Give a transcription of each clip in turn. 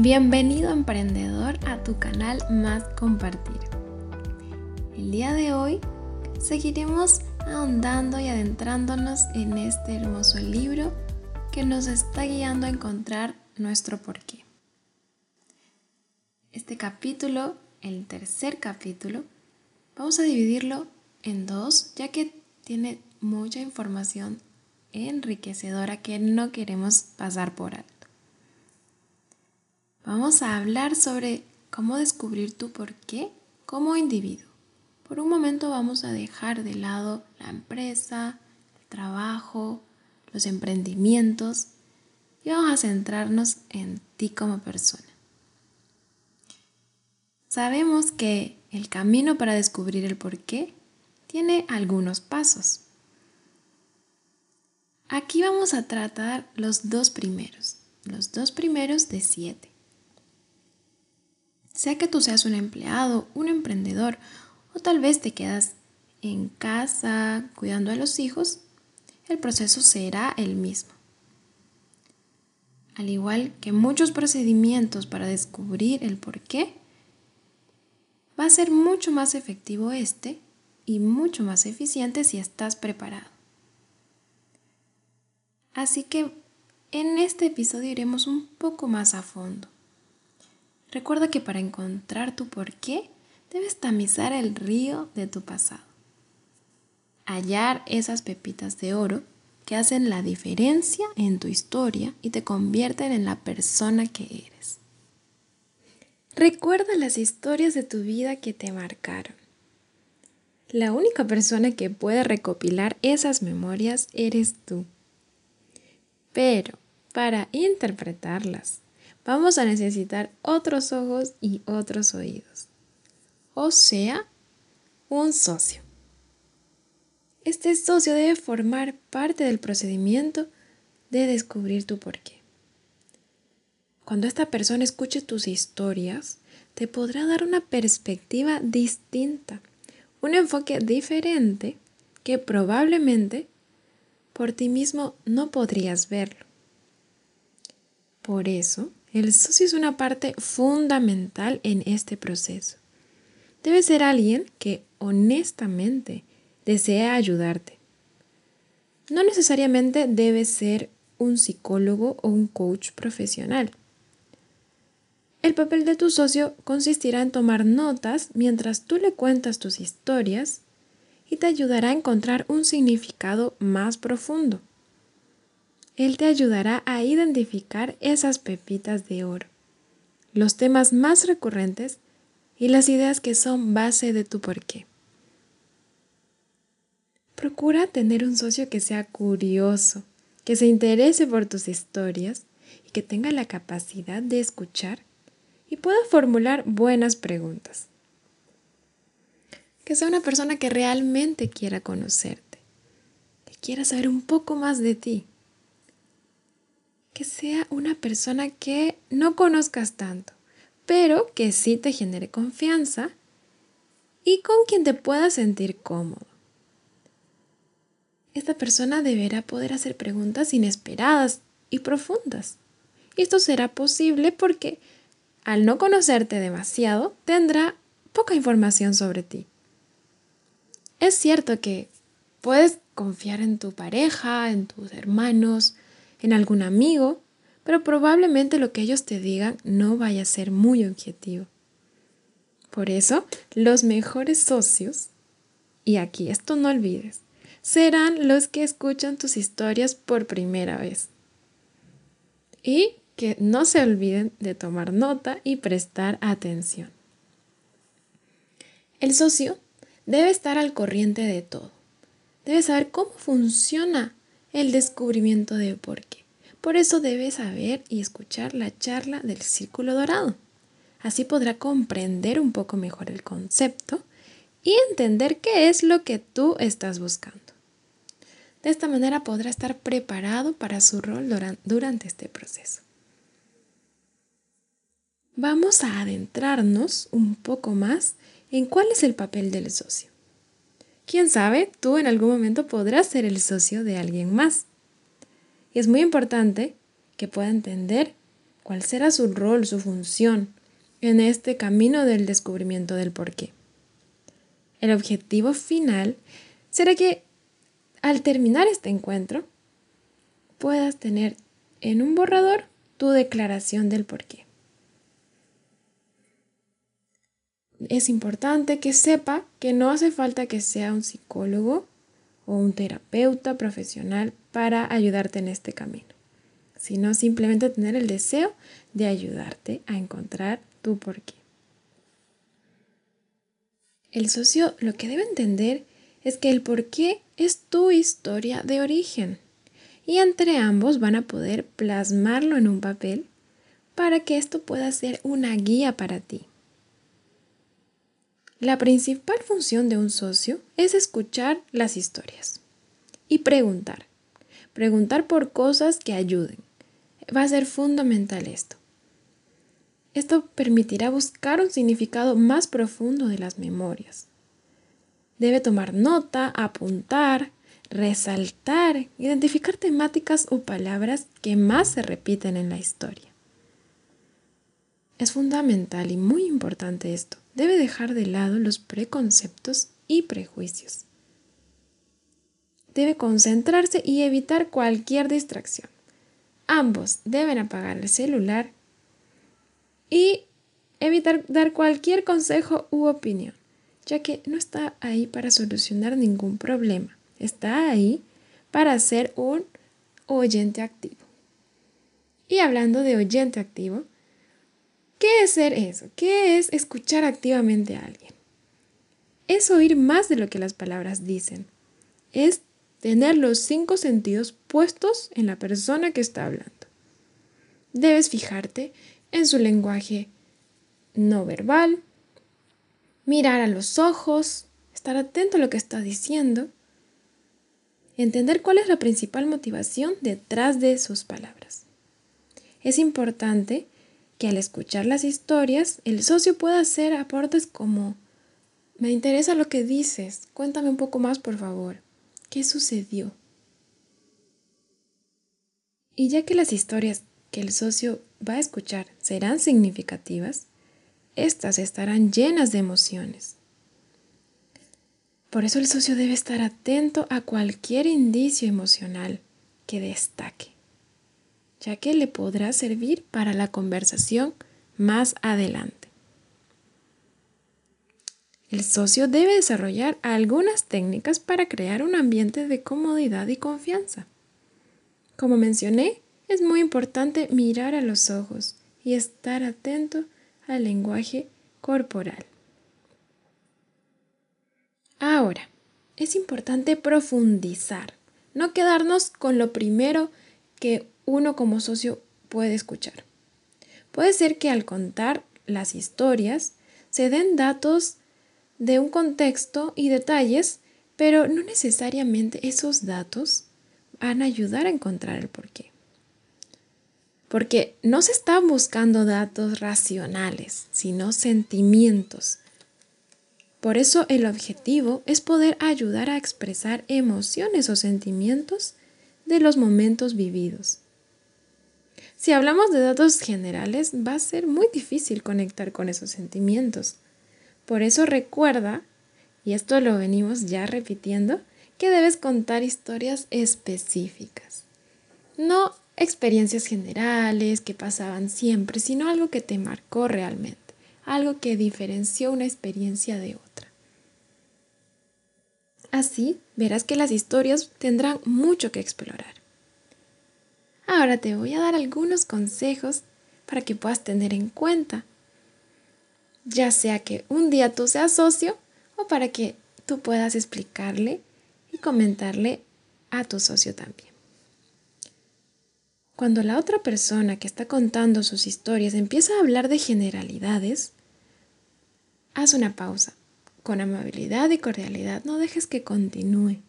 Bienvenido emprendedor a tu canal Más Compartir. El día de hoy seguiremos ahondando y adentrándonos en este hermoso libro que nos está guiando a encontrar nuestro porqué. Este capítulo, el tercer capítulo, vamos a dividirlo en dos ya que tiene mucha información enriquecedora que no queremos pasar por alto. Vamos a hablar sobre cómo descubrir tu por qué como individuo. Por un momento vamos a dejar de lado la empresa, el trabajo, los emprendimientos y vamos a centrarnos en ti como persona. Sabemos que el camino para descubrir el por qué tiene algunos pasos. Aquí vamos a tratar los dos primeros, los dos primeros de siete. Sea que tú seas un empleado, un emprendedor o tal vez te quedas en casa cuidando a los hijos, el proceso será el mismo. Al igual que muchos procedimientos para descubrir el por qué, va a ser mucho más efectivo este y mucho más eficiente si estás preparado. Así que en este episodio iremos un poco más a fondo. Recuerda que para encontrar tu porqué debes tamizar el río de tu pasado. Hallar esas pepitas de oro que hacen la diferencia en tu historia y te convierten en la persona que eres. Recuerda las historias de tu vida que te marcaron. La única persona que puede recopilar esas memorias eres tú. Pero para interpretarlas, vamos a necesitar otros ojos y otros oídos. O sea, un socio. Este socio debe formar parte del procedimiento de descubrir tu porqué. Cuando esta persona escuche tus historias, te podrá dar una perspectiva distinta, un enfoque diferente que probablemente por ti mismo no podrías verlo. Por eso, el socio es una parte fundamental en este proceso. Debe ser alguien que honestamente desea ayudarte. No necesariamente debe ser un psicólogo o un coach profesional. El papel de tu socio consistirá en tomar notas mientras tú le cuentas tus historias y te ayudará a encontrar un significado más profundo. Él te ayudará a identificar esas pepitas de oro, los temas más recurrentes y las ideas que son base de tu porqué. Procura tener un socio que sea curioso, que se interese por tus historias y que tenga la capacidad de escuchar y pueda formular buenas preguntas. Que sea una persona que realmente quiera conocerte, que quiera saber un poco más de ti que sea una persona que no conozcas tanto, pero que sí te genere confianza y con quien te puedas sentir cómodo. Esta persona deberá poder hacer preguntas inesperadas y profundas. Y esto será posible porque al no conocerte demasiado, tendrá poca información sobre ti. Es cierto que puedes confiar en tu pareja, en tus hermanos, en algún amigo, pero probablemente lo que ellos te digan no vaya a ser muy objetivo. Por eso, los mejores socios, y aquí esto no olvides, serán los que escuchan tus historias por primera vez. Y que no se olviden de tomar nota y prestar atención. El socio debe estar al corriente de todo. Debe saber cómo funciona el descubrimiento de por qué. Por eso debe saber y escuchar la charla del círculo dorado. Así podrá comprender un poco mejor el concepto y entender qué es lo que tú estás buscando. De esta manera podrá estar preparado para su rol durante este proceso. Vamos a adentrarnos un poco más en cuál es el papel del socio. Quién sabe, tú en algún momento podrás ser el socio de alguien más. Y es muy importante que pueda entender cuál será su rol, su función en este camino del descubrimiento del porqué. El objetivo final será que al terminar este encuentro puedas tener en un borrador tu declaración del porqué. Es importante que sepa que no hace falta que sea un psicólogo o un terapeuta profesional para ayudarte en este camino, sino simplemente tener el deseo de ayudarte a encontrar tu porqué. El socio lo que debe entender es que el porqué es tu historia de origen y entre ambos van a poder plasmarlo en un papel para que esto pueda ser una guía para ti. La principal función de un socio es escuchar las historias y preguntar. Preguntar por cosas que ayuden. Va a ser fundamental esto. Esto permitirá buscar un significado más profundo de las memorias. Debe tomar nota, apuntar, resaltar, identificar temáticas o palabras que más se repiten en la historia. Es fundamental y muy importante esto. Debe dejar de lado los preconceptos y prejuicios. Debe concentrarse y evitar cualquier distracción. Ambos deben apagar el celular y evitar dar cualquier consejo u opinión, ya que no está ahí para solucionar ningún problema, está ahí para ser un oyente activo. Y hablando de oyente activo, ¿qué es ser eso? ¿Qué es escuchar activamente a alguien? Es oír más de lo que las palabras dicen. Es tener los cinco sentidos puestos en la persona que está hablando. Debes fijarte en su lenguaje no verbal, mirar a los ojos, estar atento a lo que está diciendo, entender cuál es la principal motivación detrás de sus palabras. Es importante que al escuchar las historias el socio pueda hacer aportes como me interesa lo que dices, cuéntame un poco más por favor, ¿qué sucedió? Y ya que las historias que el socio va a escuchar serán significativas, estas estarán llenas de emociones. Por eso el socio debe estar atento a cualquier indicio emocional que destaque, ya que le podrá servir para la conversación más adelante. El socio debe desarrollar algunas técnicas para crear un ambiente de comodidad y confianza. Como mencioné, es muy importante mirar a los ojos y estar atento al lenguaje corporal. Ahora, es importante profundizar, no quedarnos con lo primero que uno como socio puede escuchar. Puede ser que al contar las historias se den datos de un contexto y detalles, pero no necesariamente esos datos van a ayudar a encontrar el porqué porque no se están buscando datos racionales, sino sentimientos. Por eso el objetivo es poder ayudar a expresar emociones o sentimientos de los momentos vividos. Si hablamos de datos generales, va a ser muy difícil conectar con esos sentimientos. Por eso recuerda, y esto lo venimos ya repitiendo, que debes contar historias específicas. No experiencias generales que pasaban siempre, sino algo que te marcó realmente, algo que diferenció una experiencia de otra. Así verás que las historias tendrán mucho que explorar. Ahora te voy a dar algunos consejos para que puedas tener en cuenta, ya sea que un día tú seas socio o para que tú puedas explicarle y comentarle a tu socio también. Cuando la otra persona que está contando sus historias empieza a hablar de generalidades, haz una pausa. Con amabilidad y cordialidad, no dejes que continúe.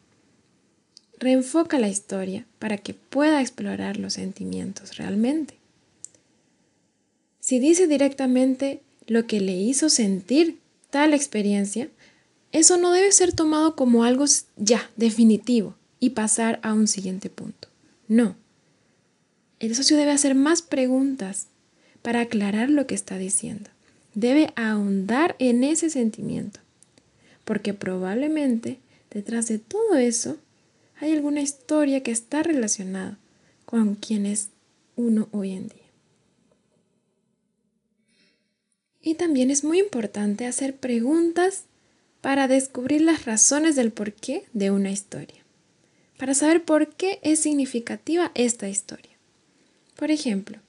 Reenfoca la historia para que pueda explorar los sentimientos realmente. Si dice directamente lo que le hizo sentir tal experiencia, eso no debe ser tomado como algo ya definitivo y pasar a un siguiente punto. No el socio debe hacer más preguntas para aclarar lo que está diciendo. Debe ahondar en ese sentimiento, porque probablemente detrás de todo eso hay alguna historia que está relacionada con quien es uno hoy en día. Y también es muy importante hacer preguntas para descubrir las razones del porqué de una historia, para saber por qué es significativa esta historia. Por ejemplo,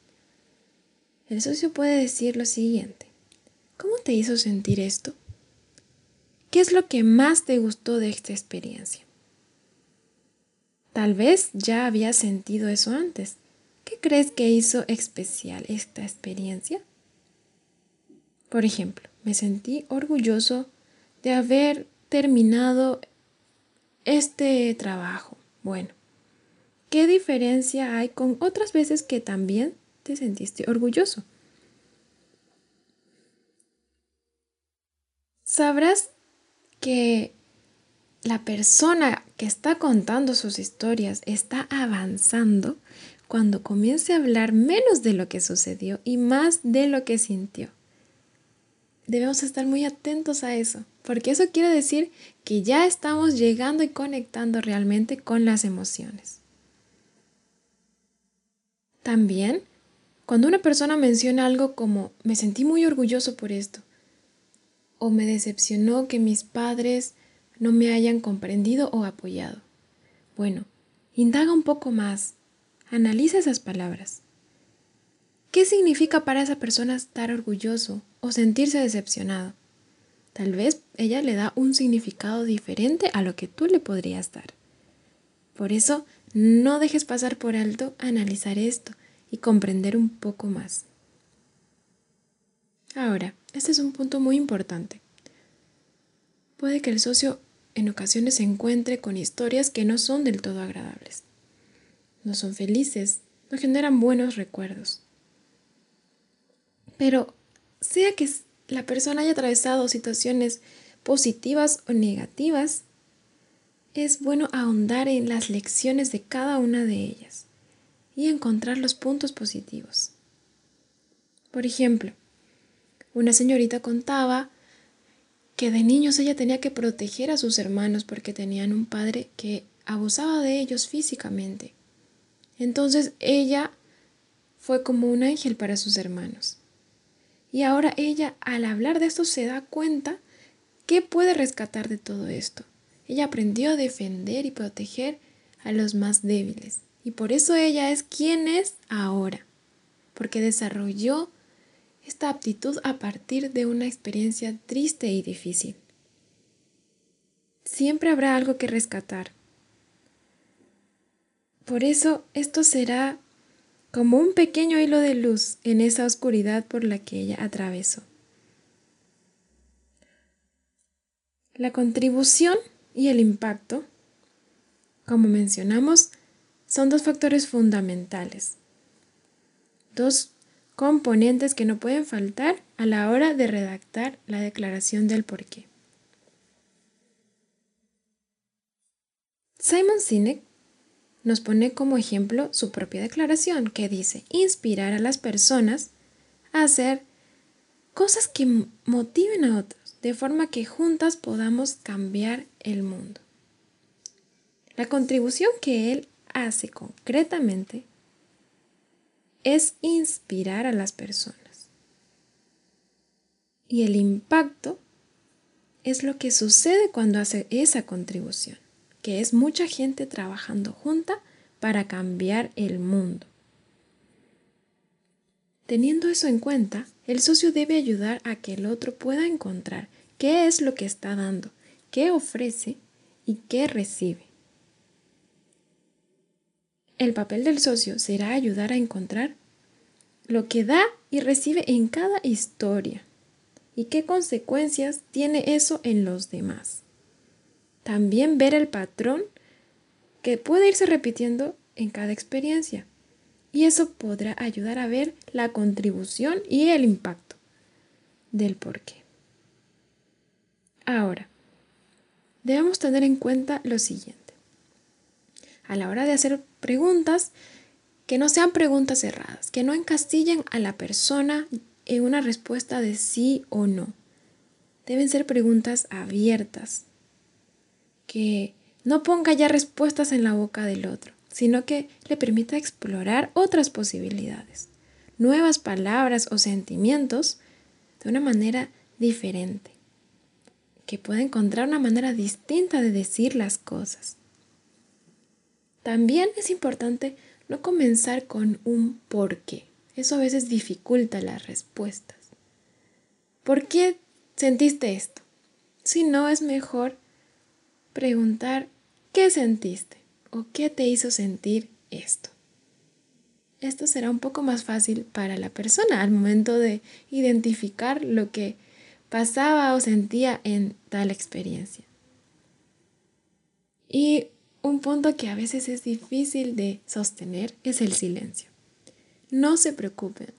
el socio puede decir lo siguiente, ¿cómo te hizo sentir esto? ¿Qué es lo que más te gustó de esta experiencia? Tal vez ya había sentido eso antes. ¿Qué crees que hizo especial esta experiencia? Por ejemplo, me sentí orgulloso de haber terminado este trabajo. Bueno, ¿qué diferencia hay con otras veces que también te sentiste orgulloso? Sabrás que la persona que está contando sus historias está avanzando cuando comience a hablar menos de lo que sucedió y más de lo que sintió. Debemos estar muy atentos a eso, porque eso quiere decir que ya estamos llegando y conectando realmente con las emociones. También, cuando una persona menciona algo como me sentí muy orgulloso por esto, o me decepcionó que mis padres no me hayan comprendido o apoyado. Bueno, indaga un poco más, analiza esas palabras. ¿Qué significa para esa persona estar orgulloso o sentirse decepcionado? Tal vez ella le da un significado diferente a lo que tú le podrías dar. Por eso, no dejes pasar por alto analizar esto y comprender un poco más. Ahora, este es un punto muy importante. Puede que el socio en ocasiones se encuentre con historias que no son del todo agradables. No son felices, no generan buenos recuerdos. Pero sea que la persona haya atravesado situaciones positivas o negativas, es bueno ahondar en las lecciones de cada una de ellas y encontrar los puntos positivos. Por ejemplo, una señorita contaba que de niños ella tenía que proteger a sus hermanos porque tenían un padre que abusaba de ellos físicamente. Entonces ella fue como un ángel para sus hermanos. Y ahora ella al hablar de esto se da cuenta que puede rescatar de todo esto. Ella aprendió a defender y proteger a los más débiles. Y por eso ella es quien es ahora. Porque desarrolló esta aptitud a partir de una experiencia triste y difícil. Siempre habrá algo que rescatar. Por eso esto será como un pequeño hilo de luz en esa oscuridad por la que ella atravesó. La contribución y el impacto, como mencionamos, son dos factores fundamentales, dos componentes que no pueden faltar a la hora de redactar la declaración del porqué. Simon Sinek nos pone como ejemplo su propia declaración que dice inspirar a las personas a hacer cosas que motiven a otros, de forma que juntas podamos cambiar el mundo. La contribución que él hace concretamente es inspirar a las personas. Y el impacto es lo que sucede cuando hace esa contribución, que es mucha gente trabajando junta para cambiar el mundo. Teniendo eso en cuenta, el socio debe ayudar a que el otro pueda encontrar qué es lo que está dando, qué ofrece y qué recibe. El papel del socio será ayudar a encontrar lo que da y recibe en cada historia y qué consecuencias tiene eso en los demás. También ver el patrón que puede irse repitiendo en cada experiencia y eso podrá ayudar a ver la contribución y el impacto del porqué. Ahora, debemos tener en cuenta lo siguiente. A la hora de hacer preguntas, que no sean preguntas cerradas, que no encastillen a la persona en una respuesta de sí o no. Deben ser preguntas abiertas, que no ponga ya respuestas en la boca del otro, sino que le permita explorar otras posibilidades, nuevas palabras o sentimientos de una manera diferente, que pueda encontrar una manera distinta de decir las cosas. También es importante no comenzar con un por qué. Eso a veces dificulta las respuestas. ¿Por qué sentiste esto? Si no, es mejor preguntar qué sentiste o qué te hizo sentir esto. Esto será un poco más fácil para la persona al momento de identificar lo que pasaba o sentía en tal experiencia. Y un punto que a veces es difícil de sostener es el silencio. No se preocupen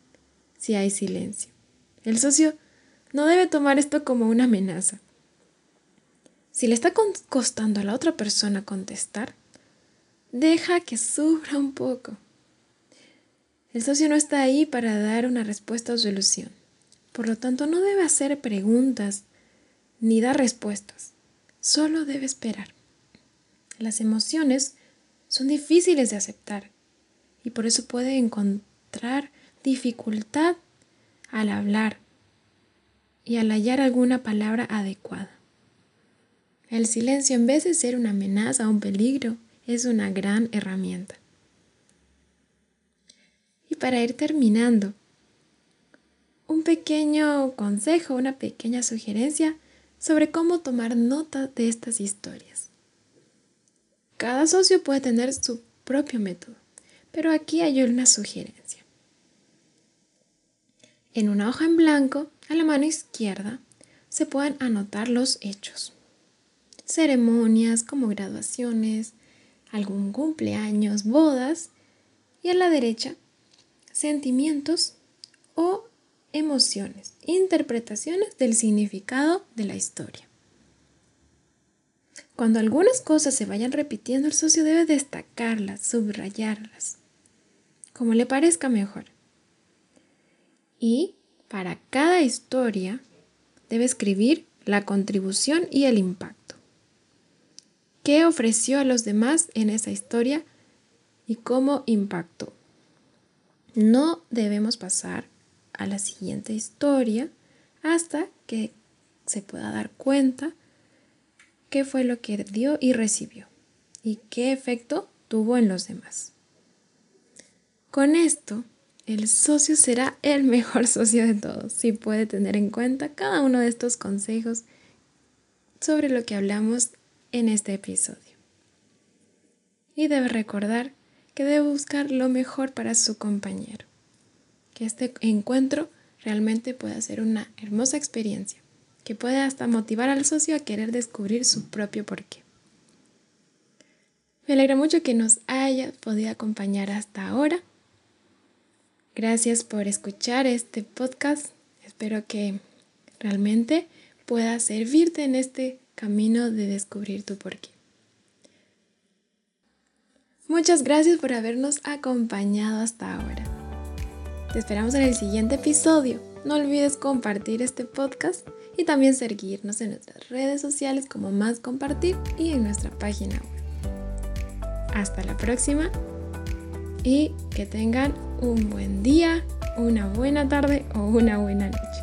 si hay silencio. El socio no debe tomar esto como una amenaza. Si le está costando a la otra persona contestar, deja que sufra un poco. El socio no está ahí para dar una respuesta o solución. Por lo tanto, no debe hacer preguntas ni dar respuestas. Solo debe esperar. Las emociones son difíciles de aceptar y por eso puede encontrar dificultad al hablar y al hallar alguna palabra adecuada. El silencio, en vez de ser una amenaza o un peligro, es una gran herramienta. Y para ir terminando, un pequeño consejo, una pequeña sugerencia sobre cómo tomar nota de estas historias. Cada socio puede tener su propio método, pero aquí hay una sugerencia. En una hoja en blanco, a la mano izquierda, se pueden anotar los hechos. Ceremonias como graduaciones, algún cumpleaños, bodas, y a la derecha, sentimientos o emociones, interpretaciones del significado de la historia. Cuando algunas cosas se vayan repitiendo, el socio debe destacarlas, subrayarlas, como le parezca mejor. Y para cada historia debe escribir la contribución y el impacto. ¿Qué ofreció a los demás en esa historia y cómo impactó? No debemos pasar a la siguiente historia hasta que se pueda dar cuenta qué fue lo que dio y recibió y qué efecto tuvo en los demás. Con esto, el socio será el mejor socio de todos si puede tener en cuenta cada uno de estos consejos sobre lo que hablamos en este episodio. Y debe recordar que debe buscar lo mejor para su compañero, que este encuentro realmente pueda ser una hermosa experiencia que puede hasta motivar al socio a querer descubrir su propio porqué. Me alegra mucho que nos haya podido acompañar hasta ahora. Gracias por escuchar este podcast. Espero que realmente pueda servirte en este camino de descubrir tu porqué. Muchas gracias por habernos acompañado hasta ahora. Te esperamos en el siguiente episodio. No olvides compartir este podcast y también seguirnos en nuestras redes sociales como Más Compartir y en nuestra página web. Hasta la próxima y que tengan un buen día, una buena tarde o una buena noche.